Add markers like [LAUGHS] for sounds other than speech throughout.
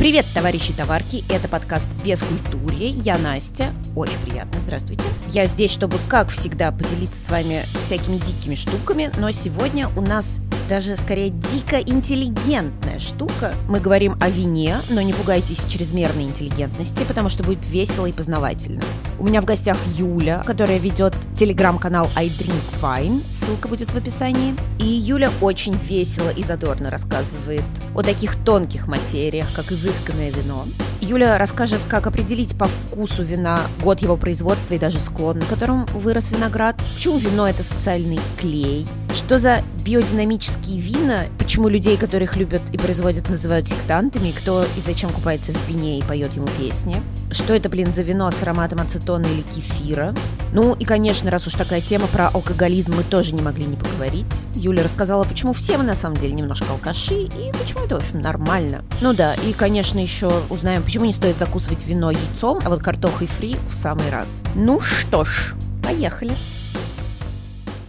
Привет, товарищи товарки, это подкаст «Без культуры». Я Настя, очень приятно, здравствуйте. Я здесь, чтобы, как всегда, поделиться с вами всякими дикими штуками, но сегодня у нас даже скорее дико интеллигентная штука. Мы говорим о вине, но не пугайтесь чрезмерной интеллигентности, потому что будет весело и познавательно. У меня в гостях Юля, которая ведет телеграм-канал I Drink Wine, ссылка будет в описании. И Юля очень весело и задорно рассказывает о таких тонких материях, как изысканное вино. Юля расскажет, как определить по вкусу вина год его производства и даже склон, на котором вырос виноград, почему вино – это социальный клей, что за биодинамические вина, почему людей, которых любят и производят, называют сектантами, кто и зачем купается в вине и поет ему песни, что это, блин, за вино с ароматом ацетона или кефира. Ну и, конечно, раз уж такая тема про алкоголизм, мы тоже не могли не поговорить. Юля рассказала, почему все мы на самом деле немножко алкаши и почему это, в общем, нормально. Ну да, и, конечно, еще узнаем, почему не стоит закусывать вино яйцом, а вот картохой фри в самый раз. Ну что ж, поехали.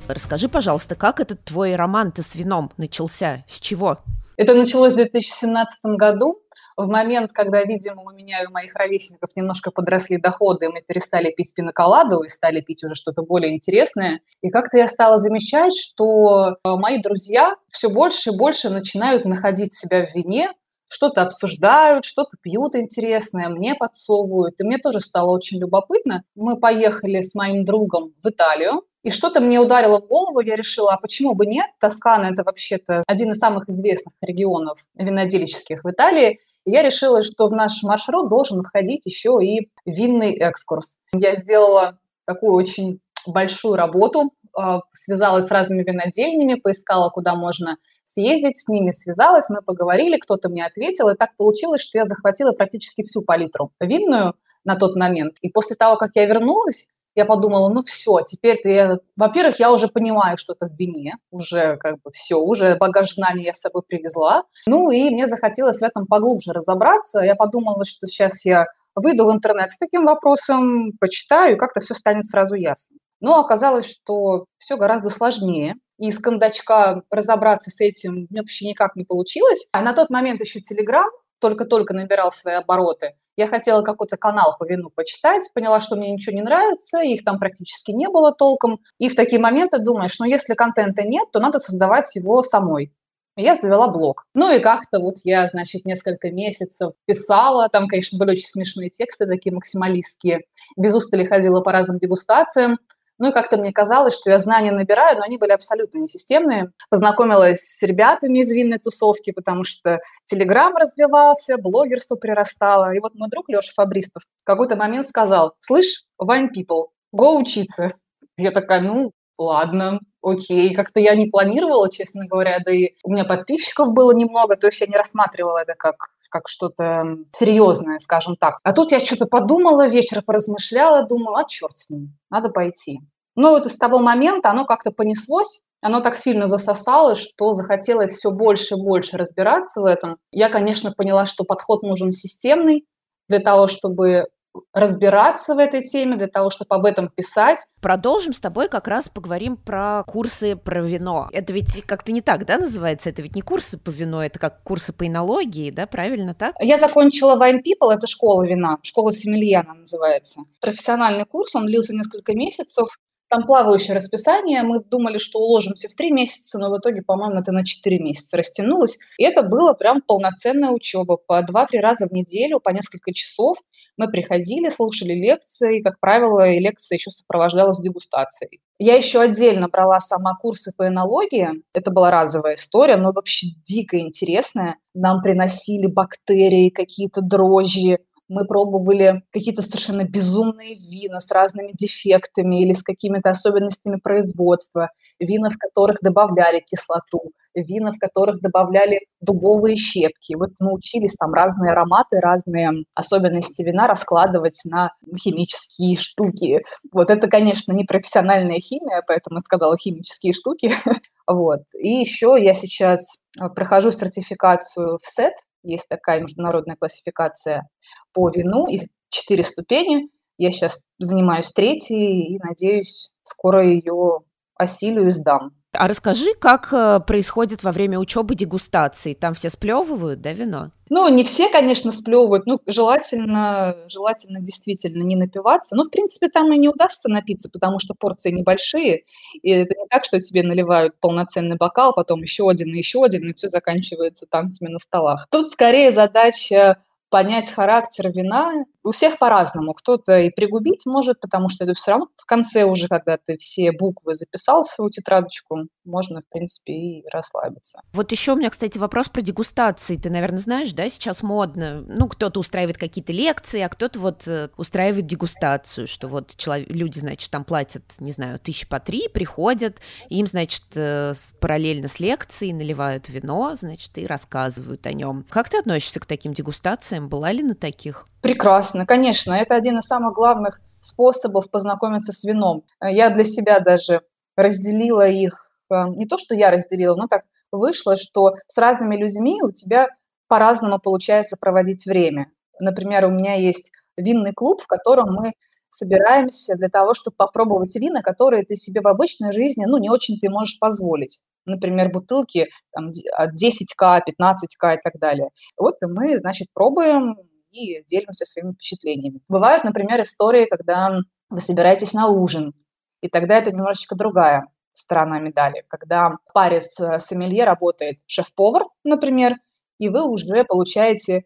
Расскажи, пожалуйста, как этот твой роман-то с вином начался? С чего? Это началось в 2017 году, в момент, когда, видимо, у меня и у моих ровесников немножко подросли доходы, мы перестали пить пиноколаду и стали пить уже что-то более интересное. И как-то я стала замечать, что э, мои друзья все больше и больше начинают находить себя в вине, что-то обсуждают, что-то пьют интересное, мне подсовывают. И мне тоже стало очень любопытно. Мы поехали с моим другом в Италию, и что-то мне ударило в голову, я решила, а почему бы нет? Тоскана – это вообще-то один из самых известных регионов винодельческих в Италии. Я решила, что в наш маршрут должен входить еще и винный экскурс. Я сделала такую очень большую работу, а, связалась с разными винодельнями, поискала, куда можно съездить, с ними связалась, мы поговорили, кто-то мне ответил, и так получилось, что я захватила практически всю палитру винную на тот момент. И после того, как я вернулась, я подумала, ну все, теперь-то я, во-первых, я уже понимаю что-то в вине, уже как бы все, уже багаж знаний я с собой привезла. Ну и мне захотелось в этом поглубже разобраться. Я подумала, что сейчас я выйду в интернет с таким вопросом, почитаю, и как-то все станет сразу ясно. Но оказалось, что все гораздо сложнее. И из кондачка разобраться с этим вообще никак не получилось. А на тот момент еще Телеграм только-только набирал свои обороты. Я хотела какой-то канал по вину почитать, поняла, что мне ничего не нравится, их там практически не было толком. И в такие моменты думаешь, ну если контента нет, то надо создавать его самой. Я завела блог. Ну и как-то вот я, значит, несколько месяцев писала, там, конечно, были очень смешные тексты, такие максималистские, без устали ходила по разным дегустациям, ну и как-то мне казалось, что я знания набираю, но они были абсолютно несистемные. Познакомилась с ребятами из винной тусовки, потому что Телеграм развивался, блогерство прирастало. И вот мой друг Леша Фабристов в какой-то момент сказал, слышь, Wine People, го учиться. Я такая, ну, ладно, окей. Как-то я не планировала, честно говоря, да и у меня подписчиков было немного, то есть я не рассматривала это как как что-то серьезное, скажем так. А тут я что-то подумала, вечер поразмышляла, думала, а черт с ним, надо пойти. Ну вот с того момента оно как-то понеслось, оно так сильно засосало, что захотелось все больше и больше разбираться в этом. Я, конечно, поняла, что подход нужен системный для того, чтобы разбираться в этой теме, для того, чтобы об этом писать. Продолжим с тобой как раз поговорим про курсы про вино. Это ведь как-то не так, да, называется? Это ведь не курсы по вино, это как курсы по энологии, да, правильно так? Я закончила Wine People, это школа вина, школа Сомелье называется. Профессиональный курс, он длился несколько месяцев. Там плавающее расписание, мы думали, что уложимся в три месяца, но в итоге, по-моему, это на четыре месяца растянулось. И это было прям полноценная учеба по два-три раза в неделю, по несколько часов. Мы приходили, слушали лекции, и, как правило, и лекция еще сопровождалась дегустацией. Я еще отдельно брала сама курсы по энологии. Это была разовая история, но вообще дико интересная. Нам приносили бактерии, какие-то дрожжи, мы пробовали какие-то совершенно безумные вина с разными дефектами или с какими-то особенностями производства, вина, в которых добавляли кислоту, вина, в которых добавляли дубовые щепки. Вот мы учились там разные ароматы, разные особенности вина раскладывать на химические штуки. Вот это, конечно, не профессиональная химия, поэтому я сказала химические штуки. [LAUGHS] Вот. И еще я сейчас э, прохожу сертификацию в СЭТ, есть такая международная классификация по вину, их четыре ступени. Я сейчас занимаюсь третьей и, надеюсь, скоро ее осилю и сдам. А расскажи, как э, происходит во время учебы дегустации? Там все сплевывают, да, вино? Ну, не все, конечно, сплевывают. Ну, желательно, желательно действительно не напиваться. Ну, в принципе, там и не удастся напиться, потому что порции небольшие. И это не так, что тебе наливают полноценный бокал, потом еще один и еще один, и все заканчивается танцами на столах. Тут скорее задача понять характер вина. У всех по-разному. Кто-то и пригубить может, потому что это все равно в конце уже, когда ты все буквы записал в свою тетрадочку, можно, в принципе, и расслабиться. Вот еще у меня, кстати, вопрос про дегустации. Ты, наверное, знаешь, да, сейчас модно. Ну, кто-то устраивает какие-то лекции, а кто-то вот э, устраивает дегустацию, что вот человек, люди, значит, там платят, не знаю, тысячи по три, приходят, им, значит, э, параллельно с лекцией наливают вино, значит, и рассказывают о нем. Как ты относишься к таким дегустациям? Была ли на таких? Прекрасно, конечно. Это один из самых главных способов познакомиться с вином. Я для себя даже разделила их Э, не то, что я разделила, но так вышло, что с разными людьми у тебя по-разному получается проводить время. Например, у меня есть винный клуб, в котором мы собираемся для того, чтобы попробовать вина, которые ты себе в обычной жизни, ну, не очень ты можешь позволить. Например, бутылки там, 10к, 15к и так далее. Вот и мы, значит, пробуем и делимся своими впечатлениями. Бывают, например, истории, когда вы собираетесь на ужин, и тогда это немножечко другая сторона медали, когда в паре с сомелье работает шеф-повар, например, и вы уже получаете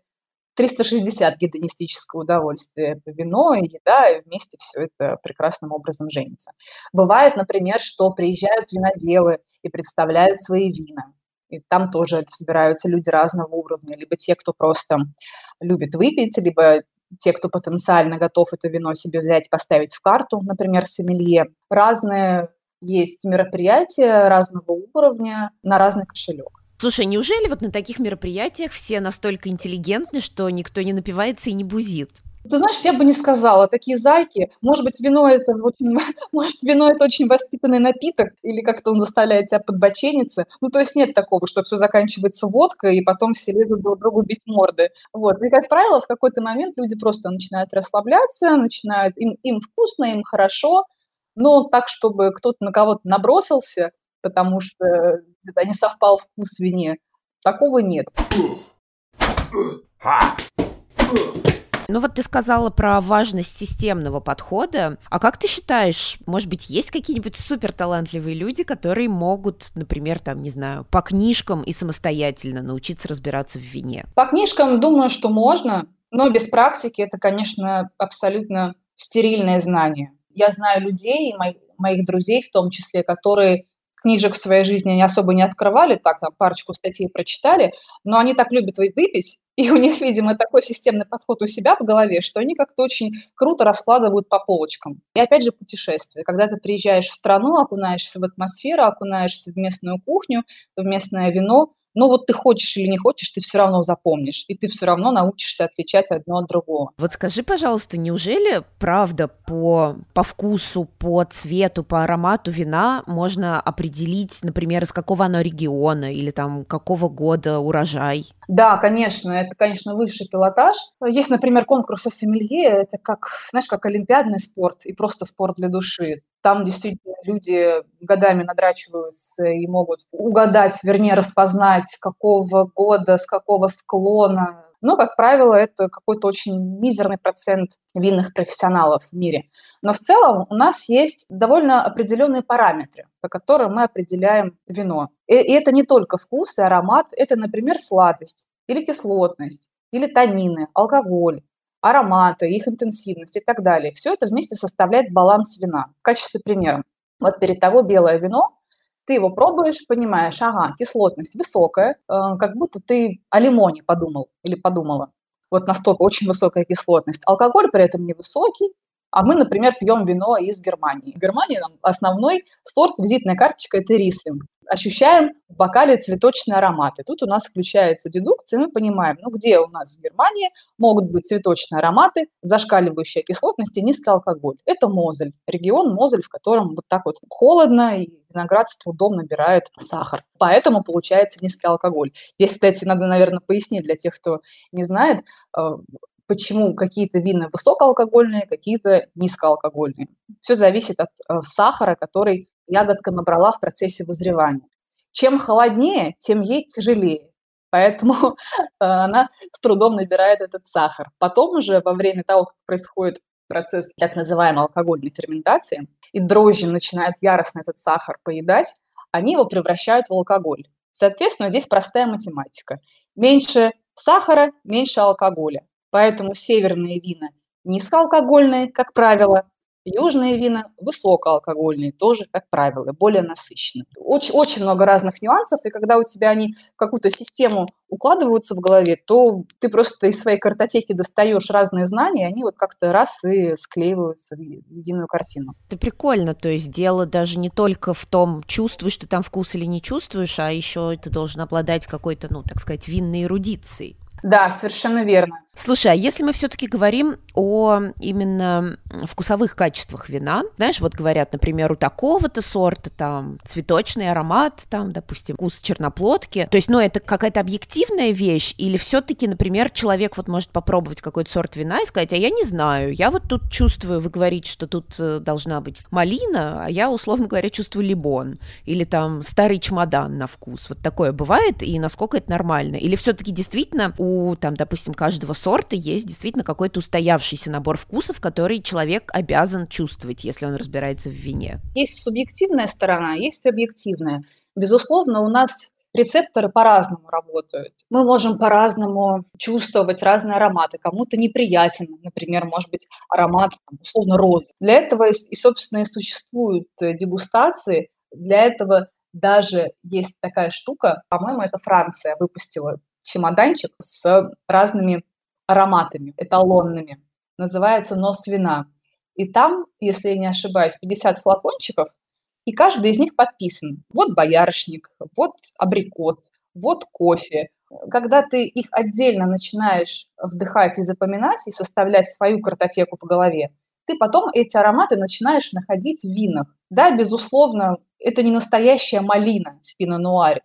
360 гедонистического удовольствия. Это вино и еда, и вместе все это прекрасным образом женится. Бывает, например, что приезжают виноделы и представляют свои вина. И там тоже собираются люди разного уровня, либо те, кто просто любит выпить, либо те, кто потенциально готов это вино себе взять, поставить в карту, например, сомелье. Разные есть мероприятия разного уровня на разный кошелек. Слушай, неужели вот на таких мероприятиях все настолько интеллигентны, что никто не напивается и не бузит? Ты знаешь, я бы не сказала, такие зайки. Может быть, вино это очень, [LAUGHS] может, вино это очень воспитанный напиток, или как-то он заставляет тебя подбочениться. Ну, то есть нет такого, что все заканчивается водкой, и потом все лезут друг другу бить морды. Вот. И, как правило, в какой-то момент люди просто начинают расслабляться, начинают, им, им вкусно, им хорошо, но так, чтобы кто-то на кого-то набросился, потому что не совпал вкус вине, такого нет. Ну вот ты сказала про важность системного подхода. А как ты считаешь, может быть, есть какие-нибудь супер талантливые люди, которые могут, например, там, не знаю, по книжкам и самостоятельно научиться разбираться в вине? По книжкам думаю, что можно, но без практики это, конечно, абсолютно стерильное знание. Я знаю людей, моих, моих друзей в том числе, которые книжек в своей жизни не особо не открывали, так, там, парочку статей прочитали, но они так любят выпить, и у них, видимо, такой системный подход у себя в голове, что они как-то очень круто раскладывают по полочкам. И опять же путешествие. Когда ты приезжаешь в страну, окунаешься в атмосферу, окунаешься в местную кухню, в местное вино, но вот ты хочешь или не хочешь, ты все равно запомнишь, и ты все равно научишься отличать одно от другого. Вот скажи, пожалуйста, неужели правда по, по вкусу, по цвету, по аромату вина можно определить, например, из какого оно региона или там какого года урожай? Да, конечно, это, конечно, высший пилотаж. Есть, например, конкурсы сомелье, это как, знаешь, как олимпиадный спорт и просто спорт для души. Там действительно люди годами надрачиваются и могут угадать, вернее, распознать, какого года, с какого склона. Но, как правило, это какой-то очень мизерный процент винных профессионалов в мире. Но в целом у нас есть довольно определенные параметры, по которым мы определяем вино. И это не только вкус и аромат, это, например, сладость или кислотность, или танины, алкоголь, ароматы, их интенсивность и так далее. Все это вместе составляет баланс вина. В качестве примера. Вот перед тобой белое вино, ты его пробуешь, понимаешь, ага, кислотность высокая, э, как будто ты о лимоне подумал или подумала. Вот настолько очень высокая кислотность. Алкоголь при этом невысокий, а мы, например, пьем вино из Германии. В Германии нам основной сорт, визитная карточка – это рислинг ощущаем в бокале цветочные ароматы. Тут у нас включается дедукция, мы понимаем, ну где у нас в Германии могут быть цветочные ароматы, зашкаливающая кислотность и низкий алкоголь. Это Мозель, регион Мозель, в котором вот так вот холодно и виноград с трудом набирает сахар. Поэтому получается низкий алкоголь. Здесь, кстати, надо, наверное, пояснить для тех, кто не знает, э, почему какие-то вина высокоалкогольные, какие-то низкоалкогольные. Все зависит от э, сахара, который ягодка набрала в процессе вызревания. Чем холоднее, тем ей тяжелее. Поэтому [LAUGHS] она с трудом набирает этот сахар. Потом уже во время того, как происходит процесс так называемой алкогольной ферментации, и дрожжи начинают яростно этот сахар поедать, они его превращают в алкоголь. Соответственно, здесь простая математика. Меньше сахара, меньше алкоголя. Поэтому северные вина низкоалкогольные, как правило, Южные вина высокоалкогольные, тоже, как правило, более насыщенные. Очень, очень много разных нюансов, и когда у тебя они в какую-то систему укладываются в голове, то ты просто из своей картотеки достаешь разные знания, и они вот как-то раз и склеиваются в единую картину. Это прикольно, то есть дело даже не только в том, чувствуешь ты там вкус или не чувствуешь, а еще ты должен обладать какой-то, ну, так сказать, винной эрудицией. Да, совершенно верно. Слушай, а если мы все-таки говорим о именно вкусовых качествах вина, знаешь, вот говорят, например, у такого-то сорта там цветочный аромат, там, допустим, вкус черноплодки, то есть, ну, это какая-то объективная вещь, или все-таки, например, человек вот может попробовать какой-то сорт вина и сказать, а я не знаю, я вот тут чувствую, вы говорите, что тут э, должна быть малина, а я, условно говоря, чувствую лимон, или там старый чемодан на вкус, вот такое бывает, и насколько это нормально, или все-таки действительно у, там, допустим, каждого есть действительно какой-то устоявшийся набор вкусов, который человек обязан чувствовать, если он разбирается в вине. Есть субъективная сторона, есть объективная. Безусловно, у нас рецепторы по-разному работают. Мы можем по-разному чувствовать разные ароматы. Кому-то неприятен, например, может быть аромат условно розы. Для этого и, собственно, и существуют э, дегустации. Для этого даже есть такая штука, по-моему, это Франция выпустила чемоданчик с разными ароматами эталонными. Называется «Нос вина». И там, если я не ошибаюсь, 50 флакончиков, и каждый из них подписан. Вот боярышник, вот абрикос, вот кофе. Когда ты их отдельно начинаешь вдыхать и запоминать, и составлять свою картотеку по голове, ты потом эти ароматы начинаешь находить в винах. Да, безусловно, это не настоящая малина в пино-нуаре,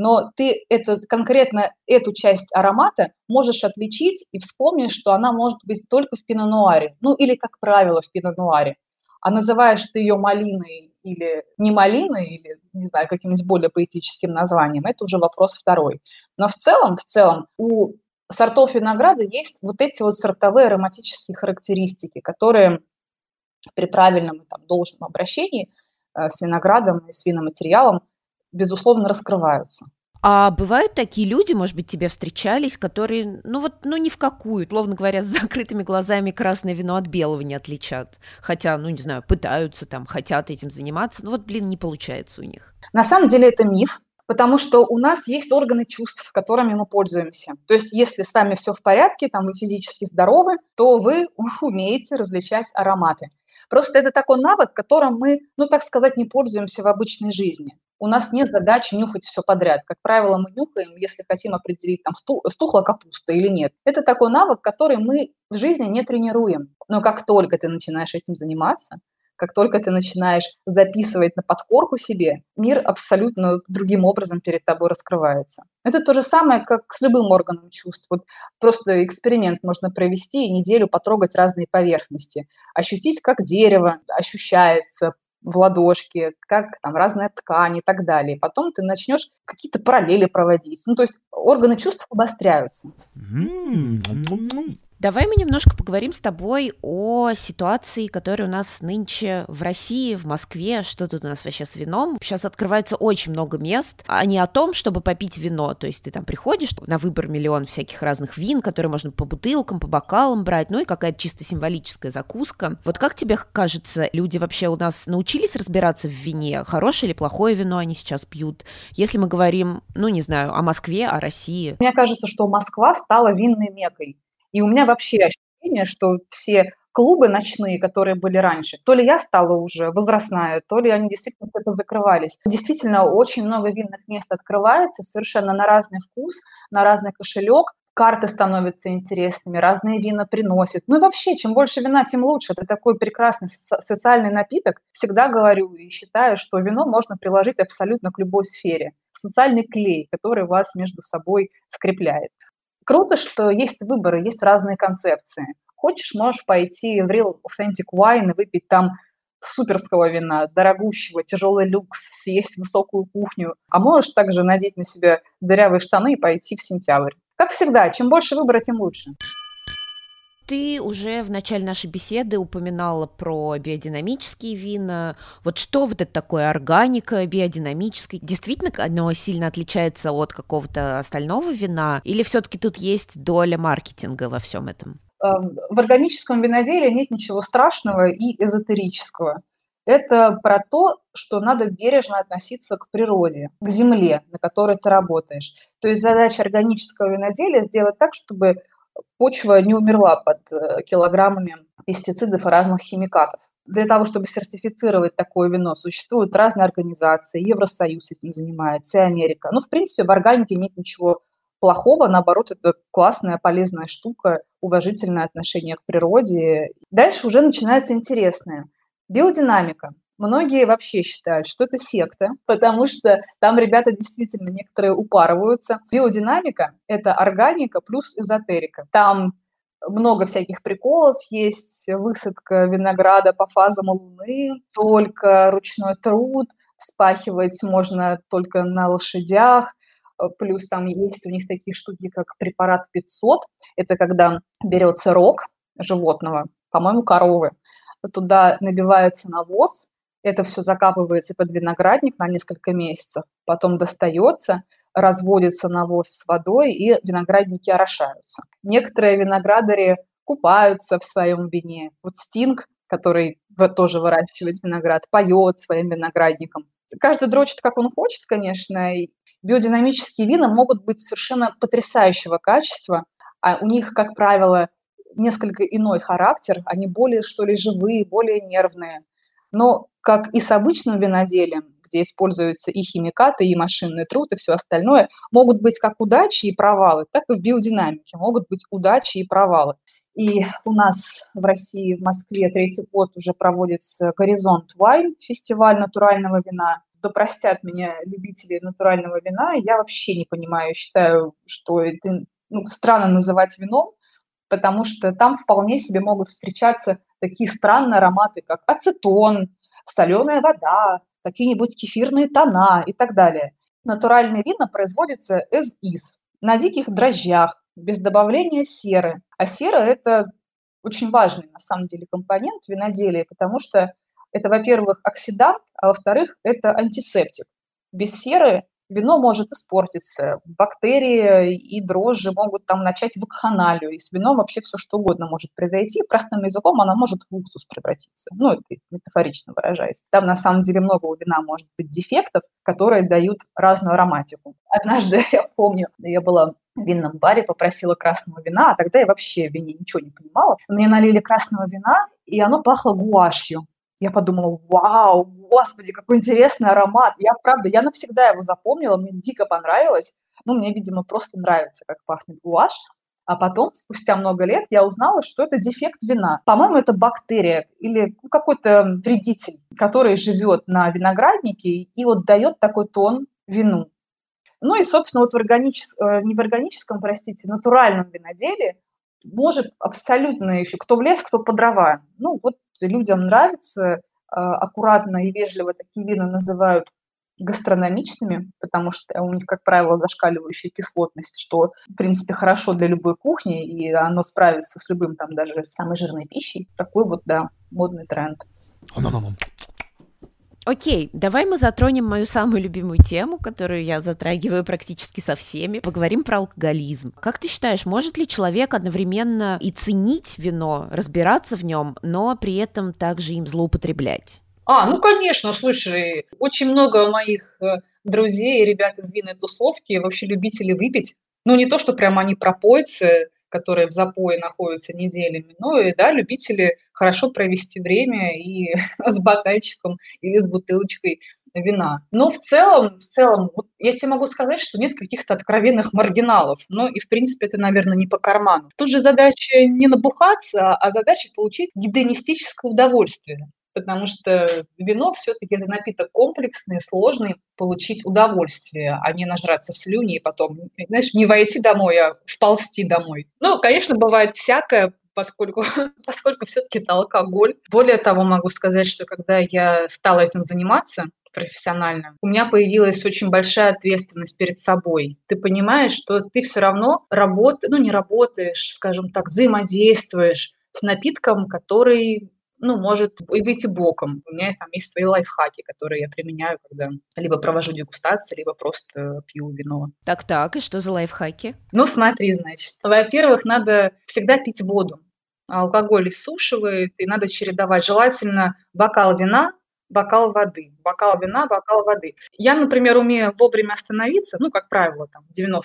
но ты это, конкретно эту часть аромата можешь отличить и вспомнить, что она может быть только в пино-нуаре, ну или, как правило, в пино-нуаре. А называешь ты ее малиной или не малиной, или, не знаю, каким-нибудь более поэтическим названием, это уже вопрос второй. Но в целом, в целом, у сортов винограда есть вот эти вот сортовые ароматические характеристики, которые при правильном там, должном обращении э, с виноградом и с виноматериалом безусловно, раскрываются. А бывают такие люди, может быть, тебе встречались, которые, ну вот, ну ни в какую, словно говоря, [LAUGHS] с закрытыми глазами красное вино от белого не отличат. Хотя, ну не знаю, пытаются там, хотят этим заниматься, но вот, блин, не получается у них. На самом деле это миф, потому что у нас есть органы чувств, которыми мы пользуемся. То есть если с вами все в порядке, там вы физически здоровы, то вы [LAUGHS] умеете различать ароматы. Просто это такой навык, которым мы, ну так сказать, не пользуемся в обычной жизни у нас нет задачи нюхать все подряд. Как правило, мы нюхаем, если хотим определить, там, стухла капуста или нет. Это такой навык, который мы в жизни не тренируем. Но как только ты начинаешь этим заниматься, как только ты начинаешь записывать на подкорку себе, мир абсолютно другим образом перед тобой раскрывается. Это то же самое, как с любым органом чувств. Вот просто эксперимент можно провести и неделю потрогать разные поверхности, ощутить, как дерево ощущается, в ладошке, как там разная ткань и так далее. Потом ты начнешь какие-то параллели проводить. Ну, то есть органы чувств обостряются. Давай мы немножко поговорим с тобой о ситуации, которая у нас нынче в России, в Москве. Что тут у нас вообще с вином? Сейчас открывается очень много мест, а не о том, чтобы попить вино. То есть ты там приходишь, на выбор миллион всяких разных вин, которые можно по бутылкам, по бокалам брать, ну и какая-то чисто символическая закуска. Вот как тебе кажется, люди вообще у нас научились разбираться в вине? Хорошее или плохое вино они сейчас пьют? Если мы говорим, ну не знаю, о Москве, о России. Мне кажется, что Москва стала винной мекой. И у меня вообще ощущение, что все клубы ночные, которые были раньше, то ли я стала уже возрастная, то ли они действительно это закрывались. Действительно, очень много винных мест открывается совершенно на разный вкус, на разный кошелек. Карты становятся интересными, разные вина приносят. Ну и вообще, чем больше вина, тем лучше. Это такой прекрасный социальный напиток. Всегда говорю и считаю, что вино можно приложить абсолютно к любой сфере. Социальный клей, который вас между собой скрепляет. Круто, что есть выборы, есть разные концепции. Хочешь, можешь пойти в Real Authentic Wine и выпить там суперского вина, дорогущего, тяжелый люкс, съесть высокую кухню, а можешь также надеть на себя дырявые штаны и пойти в сентябрь. Как всегда, чем больше выбора, тем лучше. Ты уже в начале нашей беседы упоминала про биодинамические вина. Вот что вот это такое органика, биодинамическое? Действительно оно сильно отличается от какого-то остального вина? Или все-таки тут есть доля маркетинга во всем этом? Эм, в органическом виноделии нет ничего страшного и эзотерического. Это про то, что надо бережно относиться к природе, к земле, на которой ты работаешь. То есть задача органического виноделия сделать так, чтобы почва не умерла под э, килограммами пестицидов и разных химикатов. Для того, чтобы сертифицировать такое вино, существуют разные организации, Евросоюз этим занимается, и Америка. Ну, в принципе, в органике нет ничего плохого, наоборот, это классная, полезная штука, уважительное отношение к природе. Дальше уже начинается интересное. Биодинамика. Многие вообще считают, что это секта, потому что там ребята действительно некоторые упарываются. Биодинамика – это органика плюс эзотерика. Там много всяких приколов есть, высадка винограда по фазам Луны, только ручной труд, вспахивать можно только на лошадях, Э, плюс там есть у них такие штуки, как препарат 500. Это когда берется рог животного, по-моему, коровы, туда набивается навоз, это все закапывается под виноградник на несколько месяцев, потом достается, разводится навоз с водой, и виноградники орошаются. Некоторые виноградари купаются в своем вине. Вот Стинг, который тоже выращивает виноград, поет своим виноградником. Каждый дрочит, как он хочет, конечно, биодинамические вина могут быть совершенно потрясающего качества, а у них, как правило, несколько иной характер, они более, что ли, живые, более нервные. Но, как и с обычным виноделием, где используются и химикаты, и машинный труд, и все остальное, могут быть как удачи и провалы, так и в биодинамике могут быть удачи и провалы. И у нас в России, в Москве третий год уже проводится «Горизонт Вайн», фестиваль натурального вина да простят меня любители натурального вина, я вообще не понимаю, считаю, что это ну, странно называть вином, потому что там вполне себе могут встречаться такие странные ароматы, как ацетон, соленая вода, какие-нибудь кефирные тона и так далее. Натуральные вина производятся as is, на диких дрожжах, без добавления серы. А сера – это очень важный, на самом деле, компонент виноделия, потому что это, во-первых, оксидант, а во-вторых, это антисептик. Без серы вино может испортиться, бактерии и дрожжи могут там начать вакханалию, и с вином вообще все что угодно может произойти. Простым языком она может в уксус превратиться, ну, это метафорично выражаясь. Там на самом деле много у вина может быть дефектов, которые дают разную ароматику. Однажды, [LAUGHS] я помню, я была в винном баре, попросила красного вина, а тогда я вообще в вине ничего не понимала. Мне налили красного вина, и оно пахло гуашью. Я подумала, вау, господи, какой интересный аромат. Я, правда, я навсегда его запомнила, мне дико понравилось. Ну, мне, видимо, просто нравится, как пахнет гуашь. А потом, спустя много лет, я узнала, что это дефект вина. По-моему, это бактерия или ну, какой-то вредитель, который живет на винограднике и вот дает такой тон вину. Ну и, собственно, вот в органическом, э, не в органическом, простите, натуральном виноделии может абсолютно еще, кто в лес, кто по дрова. Ну, вот людям нравится, а, аккуратно и вежливо такие вина называют гастрономичными, потому что у них, как правило, зашкаливающая кислотность, что, в принципе, хорошо для любой кухни, и оно справится с любым, там, даже самой жирной пищей. Такой вот, да, модный тренд. Окей, давай мы затронем мою самую любимую тему, которую я затрагиваю практически со всеми. Поговорим про алкоголизм. Как ты считаешь, может ли человек одновременно и ценить вино, разбираться в нем, но при этом также им злоупотреблять? А, ну конечно, слушай, очень много моих э, друзей, ребят из винной тусовки вообще любители выпить. Ну, не то, что прямо они пропойцы, которые в запое находятся неделями, но и, да, любители хорошо провести время и [LAUGHS] с бокальчиком или с бутылочкой вина. Но в целом, в целом, вот я тебе могу сказать, что нет каких-то откровенных маргиналов. Ну и, в принципе, это, наверное, не по карману. Тут же задача не набухаться, а задача получить гедонистическое удовольствие потому что вино все-таки это напиток комплексный, сложный, получить удовольствие, а не нажраться в слюни и потом, знаешь, не войти домой, а вползти домой. Ну, конечно, бывает всякое, поскольку, [LAUGHS] поскольку все-таки это алкоголь. Более того, могу сказать, что когда я стала этим заниматься, профессионально, у меня появилась очень большая ответственность перед собой. Ты понимаешь, что ты все равно работаешь, ну не работаешь, скажем так, взаимодействуешь с напитком, который ну, может и выйти боком. У меня там есть свои лайфхаки, которые я применяю, когда либо провожу дегустации, либо просто пью вино. Так-так, и что за лайфхаки? Ну, смотри, значит. Во-первых, надо всегда пить воду. Алкоголь иссушивает, и надо чередовать. Желательно бокал вина бокал воды, бокал вина, бокал воды. Я, например, умею вовремя остановиться, ну, как правило, там, в 90%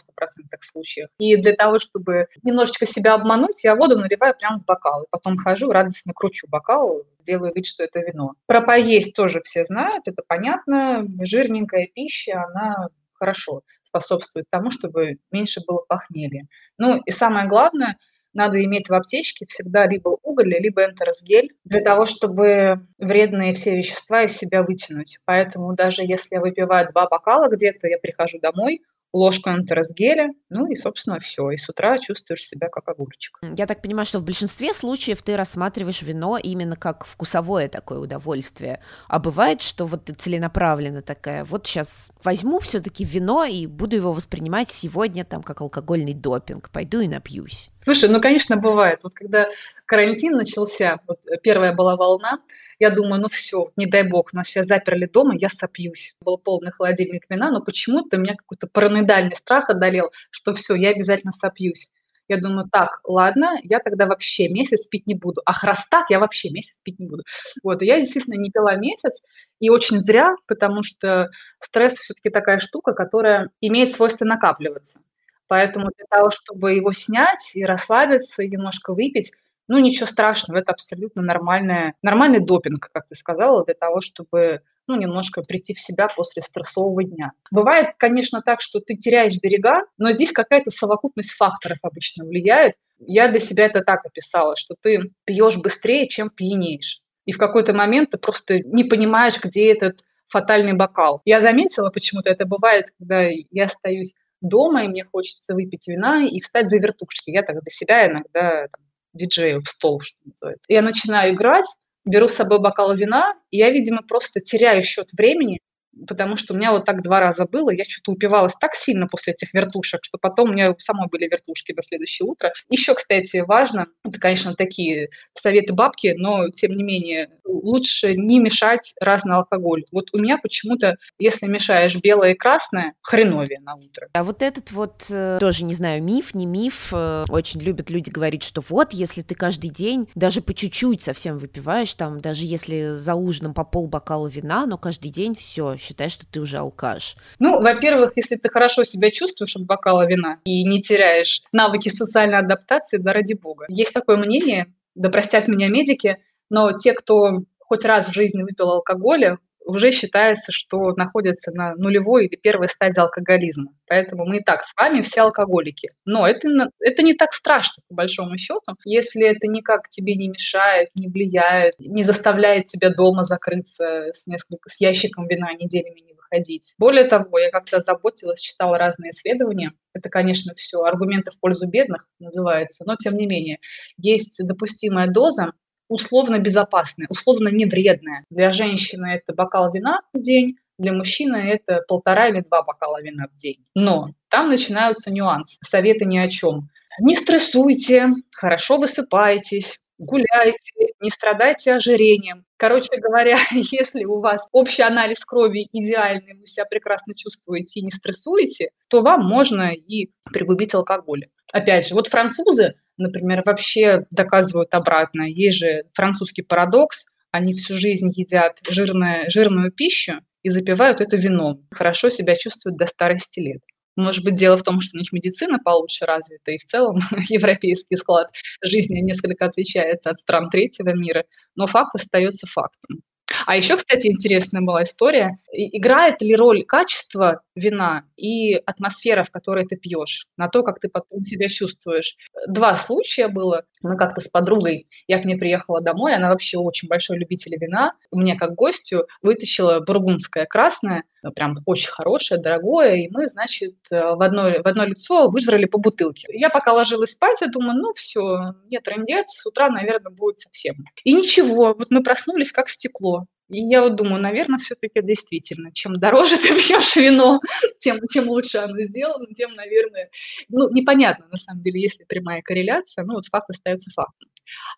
случаев. И для того, чтобы немножечко себя обмануть, я воду наливаю прямо в бокал. И потом хожу, радостно кручу бокал, делаю вид, что это вино. Про поесть тоже все знают, это понятно. Жирненькая пища, она хорошо способствует тому, чтобы меньше было похмелья. Ну и самое главное – надо иметь в аптечке всегда либо уголь, либо энтеросгель для того, чтобы вредные все вещества из себя вытянуть. Поэтому даже если я выпиваю два бокала где-то, я прихожу домой, ложку энтеросгеля, ну и, собственно, все. И с утра чувствуешь себя как огурчик. Я так понимаю, что в большинстве случаев ты рассматриваешь вино именно как вкусовое такое удовольствие. А бывает, что вот ты целенаправленно такая, вот сейчас возьму все-таки вино и буду его воспринимать сегодня там как алкогольный допинг, пойду и напьюсь. Слушай, ну, конечно, бывает. Вот когда карантин начался, вот первая была волна, я думаю, ну все, не дай бог, нас сейчас заперли дома, я сопьюсь. Был полный холодильник вина, но почему-то меня какой-то параноидальный страх одолел, что все, я обязательно сопьюсь. Я думаю, так, ладно, я тогда вообще месяц пить не буду. А раз так, я вообще месяц пить не буду. Вот, и я действительно не пила месяц, и очень зря, потому что стресс все-таки такая штука, которая имеет свойство накапливаться. Поэтому для того, чтобы его снять и расслабиться, и немножко выпить, ну, ничего страшного, это абсолютно нормальная, нормальный допинг, как ты сказала, для того, чтобы ну, немножко прийти в себя после стрессового дня. Бывает, конечно, так, что ты теряешь берега, но здесь какая-то совокупность факторов обычно влияет. Я для себя это так описала, что ты пьешь быстрее, чем пьянеешь. И в какой-то момент ты просто не понимаешь, где этот фатальный бокал. Я заметила почему-то, это бывает, когда я остаюсь дома, и мне хочется выпить вина и встать за вертушки. Я так для себя иногда там, диджею в стол, что называется. Я начинаю играть, беру с собой бокал вина, и я, видимо, просто теряю счет времени, потому что у меня вот так два раза было, я что-то упивалась так сильно после этих вертушек, что потом у меня самой были вертушки до следующего утра. Еще, кстати, важно, это, конечно, такие советы бабки, но, тем не менее, лучше не мешать разный алкоголь. Вот у меня почему-то, если мешаешь белое и красное, хреновее на утро. А вот этот вот, э, тоже, не знаю, миф, не миф, э, очень любят люди говорить, что вот, если ты каждый день даже по чуть-чуть совсем выпиваешь, там, даже если за ужином по пол бокала вина, но каждый день все, считай, что ты уже алкаш? Ну, во-первых, если ты хорошо себя чувствуешь от бокала вина и не теряешь навыки социальной адаптации, да ради бога. Есть такое мнение, да простят меня медики, но те, кто хоть раз в жизни выпил алкоголя, уже считается, что находятся на нулевой или первой стадии алкоголизма. Поэтому мы и так с вами все алкоголики. Но это, это не так страшно, по большому счету, если это никак тебе не мешает, не влияет, не заставляет тебя дома закрыться с, несколько, с ящиком вина неделями не выходить. Более того, я как-то заботилась, читала разные исследования. Это, конечно, все аргументы в пользу бедных называется, но тем не менее есть допустимая доза условно безопасная, условно не вредная. Для женщины это бокал вина в день, для мужчины это полтора или два бокала вина в день. Но там начинаются нюансы, советы ни о чем. Не стрессуйте, хорошо высыпайтесь, гуляйте, не страдайте ожирением. Короче говоря, [LAUGHS] если у вас общий анализ крови идеальный, вы себя прекрасно чувствуете и не стрессуете, то вам можно и пригубить алкоголь. Опять же, вот французы например, вообще доказывают обратно. Есть же французский парадокс, они всю жизнь едят жирное, жирную пищу и запивают это вином. Хорошо себя чувствуют до старости лет. Может быть, дело в том, что у них медицина получше развита, и в целом [LAUGHS] европейский склад жизни несколько отличается от стран третьего мира, но факт остается фактом. А еще, кстати, интересная была история. Играет ли роль качество вина и атмосфера, в которой ты пьешь, на то, как ты потом себя чувствуешь? Два случая было. Мы как-то с подругой, я к ней приехала домой, она вообще очень большой любитель вина. Мне как гостю вытащила бургундское красное, ну, прям очень хорошее, дорогое, и мы, значит, в одно, в одно лицо выжрали по бутылке. Я пока ложилась спать, я думаю, ну все, нет, трендец, с утра, наверное, будет совсем. И ничего, вот мы проснулись как стекло. И я вот думаю, наверное, все-таки действительно, чем дороже [LAUGHS] ты пьешь вино, тем, чем лучше оно сделано, тем, наверное, ну, непонятно, на самом деле, если прямая корреляция, ну, вот факт остается фактом.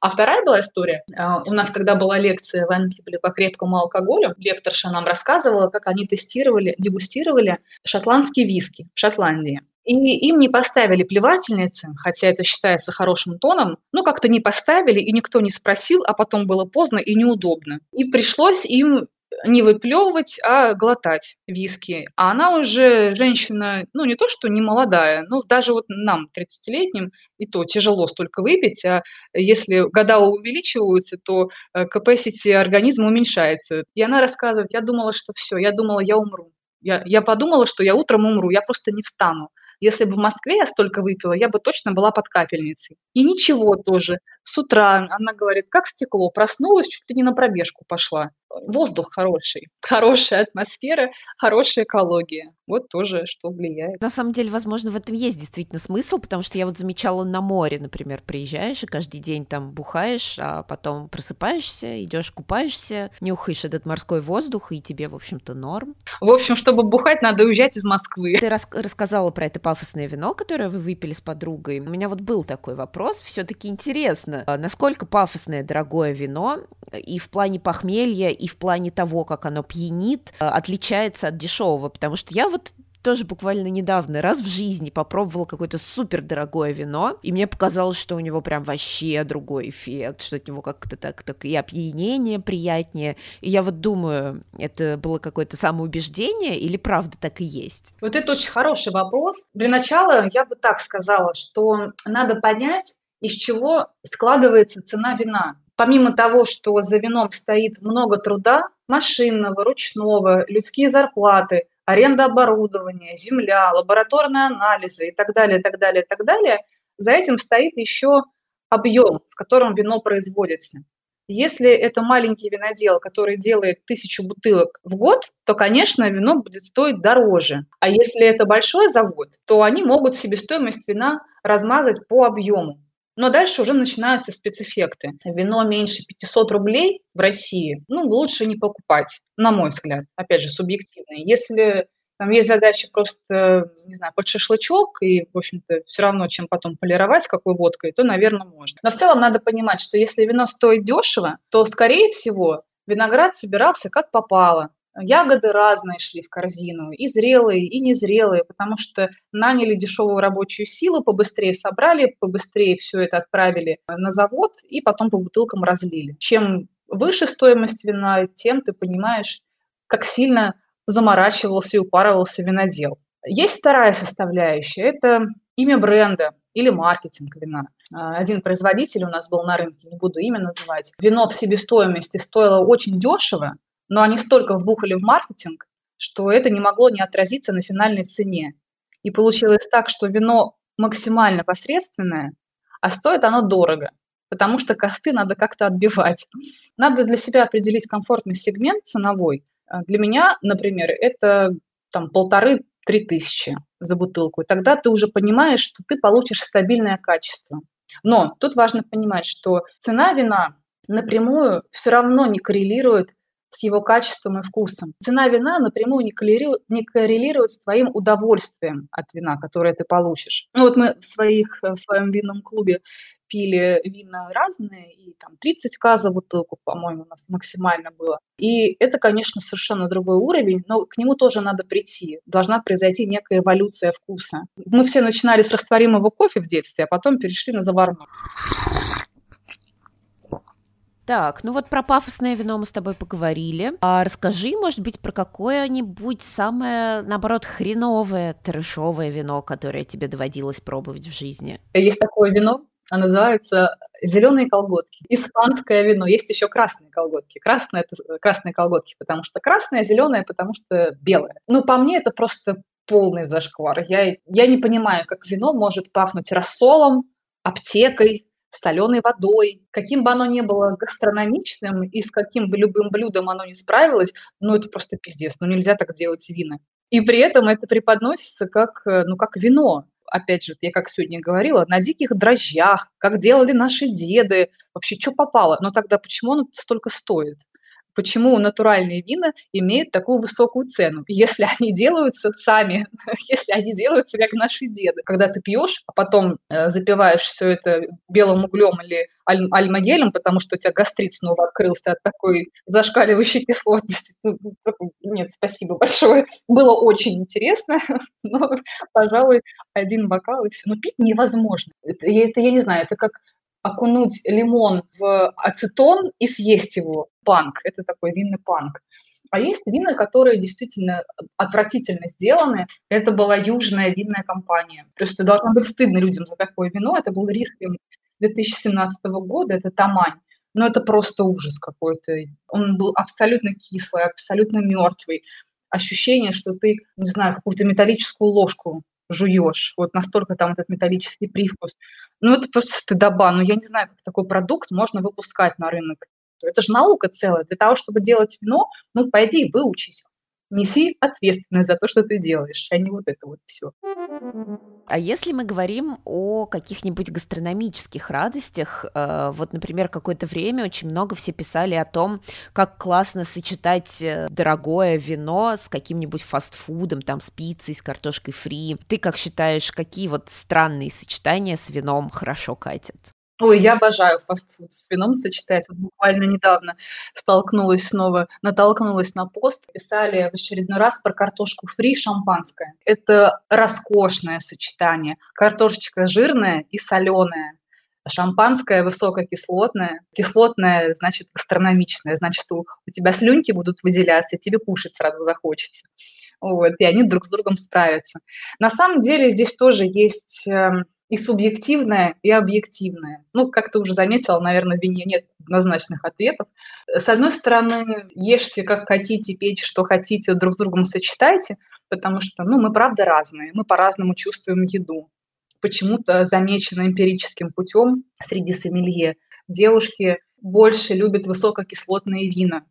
А вторая была история. А, у нас, когда была лекция в Анкипле по крепкому алкоголю, лекторша нам рассказывала, как они тестировали, дегустировали шотландские виски в Шотландии. И им не поставили плевательницы, хотя это считается хорошим тоном, ну как-то не поставили, и никто не спросил, а потом было поздно и неудобно. И пришлось им не выплевывать, а глотать виски. А она уже женщина, ну не то, что не молодая, но даже вот нам, 30-летним, и то тяжело столько выпить, а если года увеличиваются, то э, capacity организма уменьшается. И она рассказывает, я думала, что все, я думала, я умру. Я, я подумала, что я утром умру, я просто не встану. Если бы в Москве я столько выпила, я бы точно была под капельницей. И ничего тоже. С утра она говорит, как стекло, проснулась, чуть ли не на пробежку пошла. Воздух хороший, [LAUGHS] хорошая атмосфера, хорошая экология. Вот тоже что влияет. На самом деле, возможно, в этом есть действительно смысл, потому что я вот замечала на море, например, приезжаешь и каждый день там бухаешь, а потом просыпаешься, идешь купаешься, нюхаешь этот морской воздух, и тебе, в общем-то, норм. В общем, чтобы бухать, надо уезжать из Москвы. Ты рас- рассказала про это пафосное вино, которое вы выпили с подругой. У меня вот был такой вопрос. Все-таки интересно, а насколько пафосное дорогое вино и в плане похмелья, и в плане того, как оно пьянит, а, отличается от дешевого. Потому что я вот тоже буквально недавно раз в жизни попробовала какое-то супер дорогое вино, и мне показалось, что у него прям вообще другой эффект, что от него как-то так, так и опьянение приятнее. И я вот думаю, это было какое-то самоубеждение или правда так и есть? Вот это очень хороший вопрос. Для начала я бы так сказала, что надо понять, из чего складывается цена вина. Помимо того, что за вином стоит много труда, машинного, ручного, людские зарплаты, аренда оборудования, земля, лабораторные анализы и так далее, так далее, так далее, за этим стоит еще объем, в котором вино производится. Если это маленький винодел, который делает тысячу бутылок в год, то, конечно, вино будет стоить дороже. А если это большой завод, то они могут себестоимость вина размазать по объему. Но дальше уже начинаются спецэффекты. Вино меньше 500 рублей в России, ну, лучше не покупать, на мой взгляд, опять же, субъективный. Если там есть задача просто, не знаю, под шашлычок, и, в общем-то, все равно, чем потом полировать, какой водкой, то, наверное, можно. Но в целом надо понимать, что если вино стоит дешево, то, скорее всего, виноград собирался как попало. Ягоды разные шли в корзину, и зрелые, и незрелые, потому что наняли дешевую рабочую силу, побыстрее собрали, побыстрее все это отправили на завод и потом по бутылкам разлили. Чем выше стоимость вина, тем ты понимаешь, как сильно заморачивался и упарывался винодел. Есть вторая составляющая – это имя бренда или маркетинг вина. Один производитель у нас был на рынке, не буду имя называть. Вино в себестоимости стоило очень дешево, но они столько вбухали в маркетинг, что это не могло не отразиться на финальной цене. И получилось так, что вино максимально посредственное, а стоит оно дорого, потому что косты надо как-то отбивать. Надо для себя определить комфортный сегмент ценовой. А для меня, например, это там полторы-три тысячи за бутылку. И тогда ты уже понимаешь, что ты получишь стабильное качество. Но тут важно понимать, что цена вина напрямую все равно не коррелирует с его качеством и вкусом. Цена вина напрямую не коррелирует, не коррелирует с твоим удовольствием от вина, которое ты получишь. Ну вот мы в, своих, в своем винном клубе пили вина разные, и там 30к за бутылку, по-моему, у нас максимально было. И это, конечно, совершенно другой уровень, но к нему тоже надо прийти. Должна произойти некая эволюция вкуса. Мы все начинали с растворимого кофе в детстве, а потом перешли на заварной. Так, ну вот про пафосное вино мы с тобой поговорили. А расскажи, может быть, про какое-нибудь самое, наоборот, хреновое, трешовое вино, которое тебе доводилось пробовать в жизни. Есть такое вино, оно называется зеленые колготки. Испанское вино. Есть еще красные колготки. Красное это красные колготки, потому что красное, зеленое, потому что белое. Ну, по мне, это просто полный зашквар. Я, я не понимаю, как вино может пахнуть рассолом, аптекой, соленой водой. Каким бы оно ни было гастрономичным и с каким бы любым блюдом оно не справилось, ну это просто пиздец, ну нельзя так делать вина. И при этом это преподносится как, э, ну, как вино. Опять же, я как сегодня говорила, на диких дрожжах, как делали наши деды, вообще что попало. Но тогда почему оно столько стоит? Почему натуральные вина имеют такую высокую цену, [LAUGHS] если они делаются сами, [LAUGHS] если они делаются как наши деды. Когда ты пьешь, а потом э, запиваешь все это белым углем или аль- альмагелем, потому что у тебя гастрит снова открылся от такой зашкаливающей [LAUGHS] кислотности. Нет, спасибо большое. Было очень интересно, но, пожалуй, один бокал и все. Но пить невозможно. Это, это я не знаю, это как окунуть лимон в ацетон и съесть его. Панк. Это такой винный панк. А есть вина, которые действительно отвратительно сделаны. Это была южная винная компания. То есть должно быть стыдно людям за такое вино. Это был риском 2017 года, это Тамань. Но это просто ужас какой-то. Он был абсолютно кислый, абсолютно мертвый. Ощущение, что ты, не знаю, какую-то металлическую ложку жуешь. Вот настолько там этот металлический привкус. Ну, это просто стыдоба. Ну, я не знаю, как такой продукт можно выпускать на рынок. Это же наука целая. Для того, чтобы делать вино, ну, пойди, выучись неси ответственность за то, что ты делаешь, а не вот это вот все. А если мы говорим о каких-нибудь гастрономических радостях, э, вот, например, какое-то время очень много все писали о том, как классно сочетать э, дорогое вино с каким-нибудь фастфудом, там, с пиццей, с картошкой фри. Ты как считаешь, какие вот странные сочетания с вином хорошо катят? Ой, я обожаю фастфуд с вином сочетать. Вот буквально недавно столкнулась снова, натолкнулась на пост, писали в очередной раз про картошку фри шампанское. Это роскошное сочетание. Картошечка жирная и соленая. Шампанское высококислотное. Кислотное, значит, гастрономичное. Значит, у, у тебя слюнки будут выделяться, и тебе кушать сразу захочется. Вот, и они друг с другом справятся. На самом деле здесь тоже есть эм, и субъективное, и объективное. Ну, как ты уже заметила, наверное, в вине нет однозначных ответов. С одной стороны, ешьте как хотите, пейте что хотите, друг с другом сочетайте, потому что, ну, мы правда разные, мы по-разному чувствуем еду. Почему-то замечено эмпирическим путем среди сомелье девушки больше любят высококислотные вина,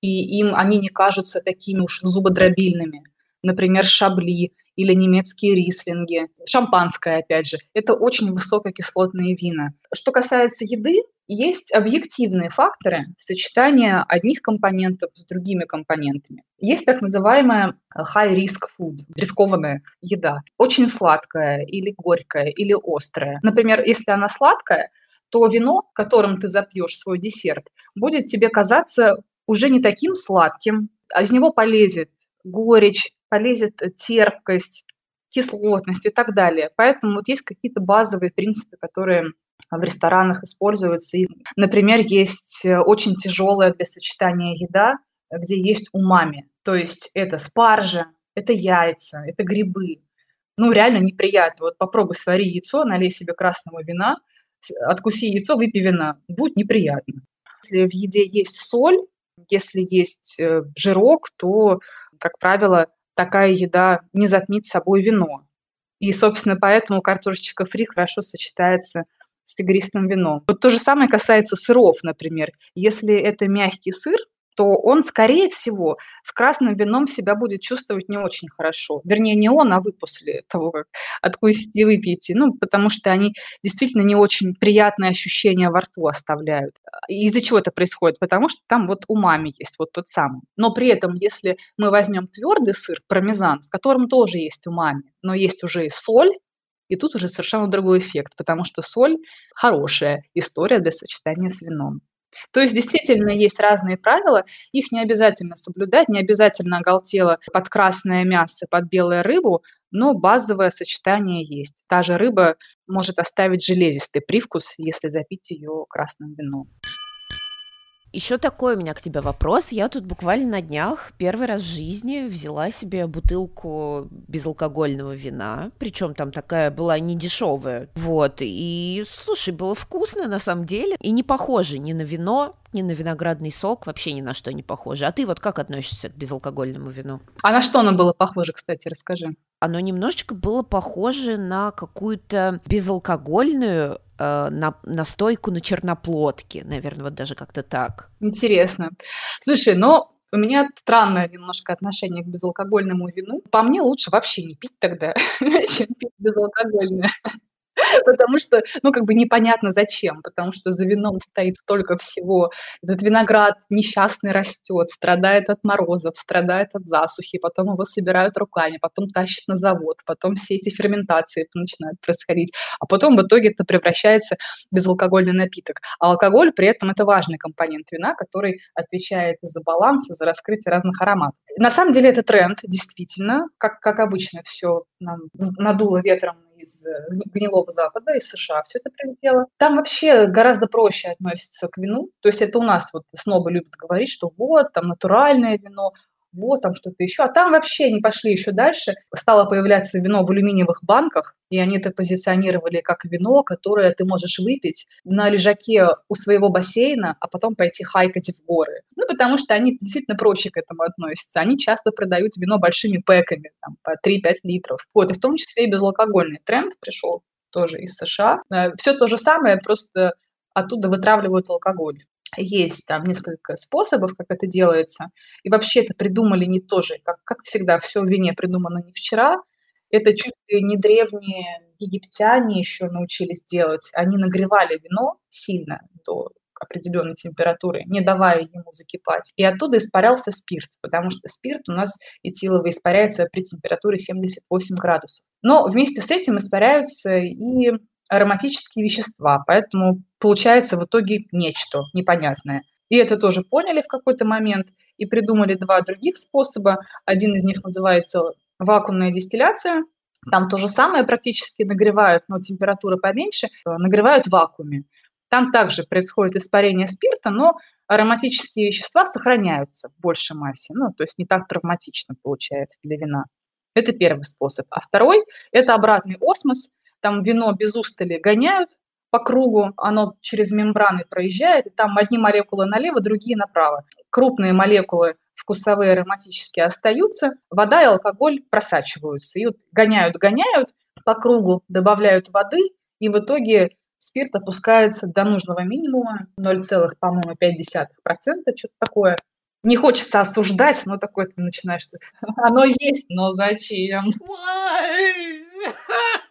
и им они не кажутся такими уж зубодробильными. Например, шабли или немецкие рислинги, шампанское, опять же. Это очень высококислотные вина. Что касается еды, есть объективные факторы сочетания одних компонентов с другими компонентами. Есть так называемая high-risk food, рискованная еда. Очень сладкая или горькая или острая. Например, если она сладкая, то вино, которым ты запьешь свой десерт, будет тебе казаться уже не таким сладким, а из него полезет горечь, полезет терпкость, кислотность и так далее. Поэтому вот есть какие-то базовые принципы, которые в ресторанах используются. И, например, есть э, очень тяжелая для сочетания еда, где есть умами. То есть это спаржа, это яйца, это грибы. Ну, реально неприятно. Вот попробуй свари яйцо, налей себе красного вина, откуси яйцо, выпей вина. Будет неприятно. Если в еде есть соль, если есть э, жирок, то, как правило, такая еда не затмит собой вино. И, собственно, поэтому картошечка фри хорошо сочетается с игристым вином. Вот то же самое касается сыров, например. Если это мягкий сыр, то он, скорее всего, с красным вином себя будет чувствовать не очень хорошо. Вернее, не он, а вы после того, как откусите и выпьете. Ну, потому что они действительно не очень приятные ощущения во рту оставляют. Из-за чего это происходит? Потому что там вот умами есть, вот тот самый. Но при этом, если мы возьмем твердый сыр, пармезан, в котором тоже есть умами, но есть уже и соль, и тут уже совершенно другой эффект, потому что соль – хорошая история для сочетания с вином. То есть действительно есть разные правила, их не обязательно соблюдать, не обязательно оголтело под красное мясо, под белую рыбу, но базовое сочетание есть. Та же рыба может оставить железистый привкус, если запить ее красным вином. Еще такой у меня к тебе вопрос. Я тут буквально на днях первый раз в жизни взяла себе бутылку безалкогольного вина, причем там такая была не дешевая. Вот, и слушай, было вкусно на самом деле, и не похоже ни на вино, ни на виноградный сок, вообще ни на что не похоже. А ты вот как относишься к безалкогольному вину? А на что оно было похоже, кстати, расскажи. Оно немножечко было похоже на какую-то безалкогольную э, на, настойку на черноплодке, наверное, вот даже как-то так. Интересно. Слушай, но у меня странное немножко отношение к безалкогольному вину. По мне лучше вообще не пить тогда, [LAUGHS] чем пить безалкогольное. [LAUGHS] потому что, ну, как бы непонятно зачем, потому что за вином стоит столько всего. Этот виноград несчастный растет, страдает от морозов, страдает от засухи, потом его собирают руками, потом тащат на завод, потом все эти ферментации начинают происходить, а потом в итоге это превращается в безалкогольный напиток. А алкоголь при этом это важный компонент вина, который отвечает за баланс, за раскрытие разных ароматов. На самом деле это тренд, действительно, как, как обычно все нам надуло ветром из э, гнилого Запада, из США все это прилетело. Там вообще гораздо проще относятся к вину. То есть это у нас вот снобы любят говорить, что вот, там натуральное вино, вот там что-то еще. А там вообще они пошли еще дальше. Стало появляться вино в алюминиевых банках, и они это позиционировали как вино, которое ты можешь выпить на лежаке у своего бассейна, а потом пойти хайкать в горы. Ну, потому что они действительно проще к этому относятся. Они часто продают вино большими пэками, там, по 3-5 литров. Вот, и в том числе и безалкогольный тренд пришел тоже из США. Э, Все то же самое, просто оттуда вытравливают алкоголь. Есть там несколько способов, как это делается. И вообще это придумали не тоже, как, как всегда, все в вине придумано не вчера. Это чуть ли не древние египтяне еще научились делать. Они нагревали вино сильно до определенной температуры, не давая ему закипать. И оттуда испарялся спирт, потому что спирт у нас этиловый испаряется при температуре 78 градусов. Но вместе с этим испаряются и ароматические вещества, поэтому получается в итоге нечто непонятное. И это тоже поняли в какой-то момент и придумали два других способа. Один из них называется вакуумная дистилляция. Там то же самое практически нагревают, но температура поменьше, нагревают в вакууме. Там также происходит испарение спирта, но ароматические вещества сохраняются в большей массе. Ну, то есть не так травматично получается для вина. Это первый способ. А второй – это обратный осмос там вино без устали гоняют по кругу, оно через мембраны проезжает, и там одни молекулы налево, другие направо. Крупные молекулы вкусовые, ароматические остаются, вода и алкоголь просачиваются. И вот гоняют, гоняют по кругу, добавляют воды, и в итоге спирт опускается до нужного минимума, 0,5%, что-то такое. Не хочется осуждать, но такое ты начинаешь, [LAUGHS] оно есть, но зачем? [LAUGHS]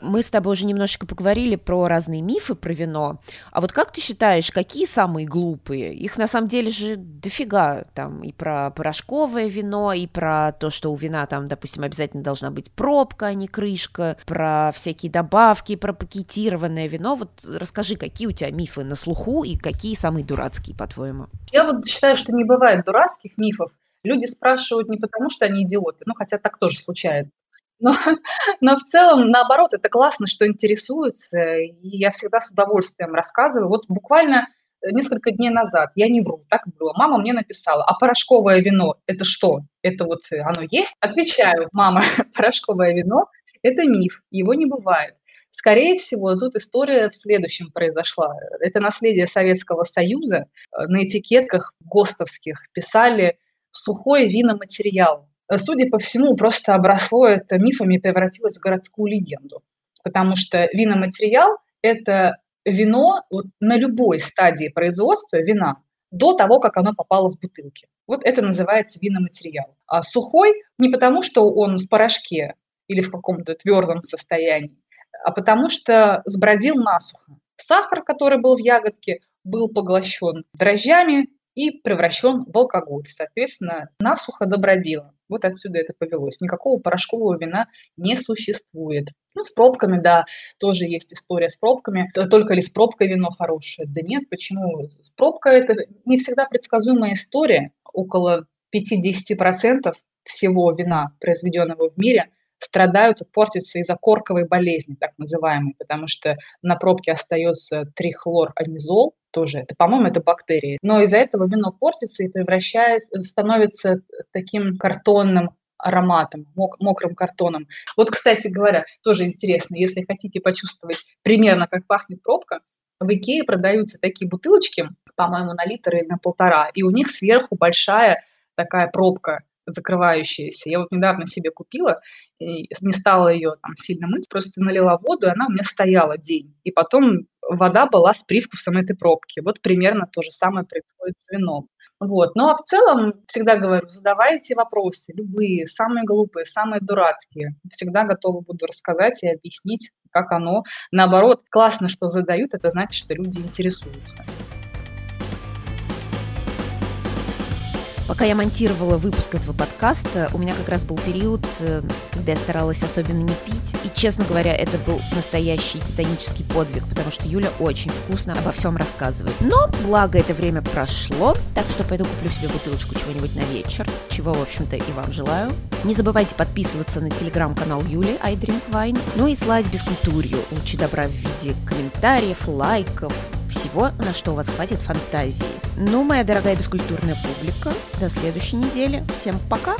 Мы с тобой уже немножечко поговорили про разные мифы про вино. А вот как ты считаешь, какие самые глупые? Их на самом деле же дофига. Там и про порошковое вино, и про то, что у вина там, допустим, обязательно должна быть пробка, а не крышка, про всякие добавки, про пакетированное вино. Вот расскажи, какие у тебя мифы на слуху и какие самые дурацкие, по-твоему? Я вот считаю, что не бывает дурацких мифов. Люди спрашивают не потому, что они идиоты, ну хотя так тоже случается, но, [LAUGHS] но в целом, наоборот, это классно, что интересуются, и я всегда с удовольствием рассказываю. Вот буквально э, несколько дней назад, я не вру, так было, мама мне написала, а порошковое вино – это что? Это вот э, оно есть? Отвечаю, мама, [LAUGHS] порошковое вино – это миф, его не бывает. Скорее всего, тут история в следующем произошла. Это наследие Советского Союза. Э, на этикетках ГОСТовских писали «сухой виноматериал». Э, судя по всему, просто обросло это мифами и превратилось в городскую легенду. Потому что виноматериал – это вино вот на любой стадии производства вина до того, как оно попало в бутылки. Вот это называется виноматериал. А сухой не потому, что он в порошке или в каком-то твердом состоянии, а потому что сбродил насухо. Сахар, который был в ягодке, был поглощен дрожжами и превращен в алкоголь. Соответственно, насухо добродило. Вот отсюда это повелось. Никакого порошкового вина не существует. Ну, с пробками, да, тоже есть история с пробками. Только ли с пробкой вино хорошее? Да нет, почему? Пробка – это не всегда предсказуемая история. Около 5-10% всего вина, произведенного в мире, страдают портятся из-за корковой болезни, так называемой, потому что на пробке остается трихлоранизол, тоже, это, по-моему, это бактерии. Но из-за этого вино портится и превращается, становится таким картонным ароматом, мок, мокрым картоном. Вот, кстати говоря, тоже интересно, если хотите почувствовать примерно, как пахнет пробка, в Икее продаются такие бутылочки, по-моему, на литр или на полтора, и у них сверху большая такая пробка закрывающаяся. Я вот недавно себе купила, и не стала ее там сильно мыть, просто налила воду, и она у меня стояла день. И потом вода была с привкусом этой пробки. Вот примерно то же самое происходит с вином. Вот. Ну а в целом, всегда говорю, задавайте вопросы, любые, самые глупые, самые дурацкие. Всегда готова буду рассказать и объяснить, как оно. Наоборот, классно, что задают, это значит, что люди интересуются. Пока я монтировала выпуск этого подкаста, у меня как раз был период, э, когда я старалась особенно не пить. И, честно говоря, это был настоящий титанический подвиг, потому что Юля очень вкусно обо всем рассказывает. Но, благо, это время прошло, так что пойду куплю себе бутылочку чего-нибудь на вечер, чего, в общем-то, и вам желаю. Не забывайте подписываться на телеграм-канал Юли I Drink Wine, ну и слать бескультурью, лучи добра в виде комментариев, лайков, всего, на что у вас хватит фантазии. Ну, моя дорогая бескультурная публика, до следующей недели. Всем пока!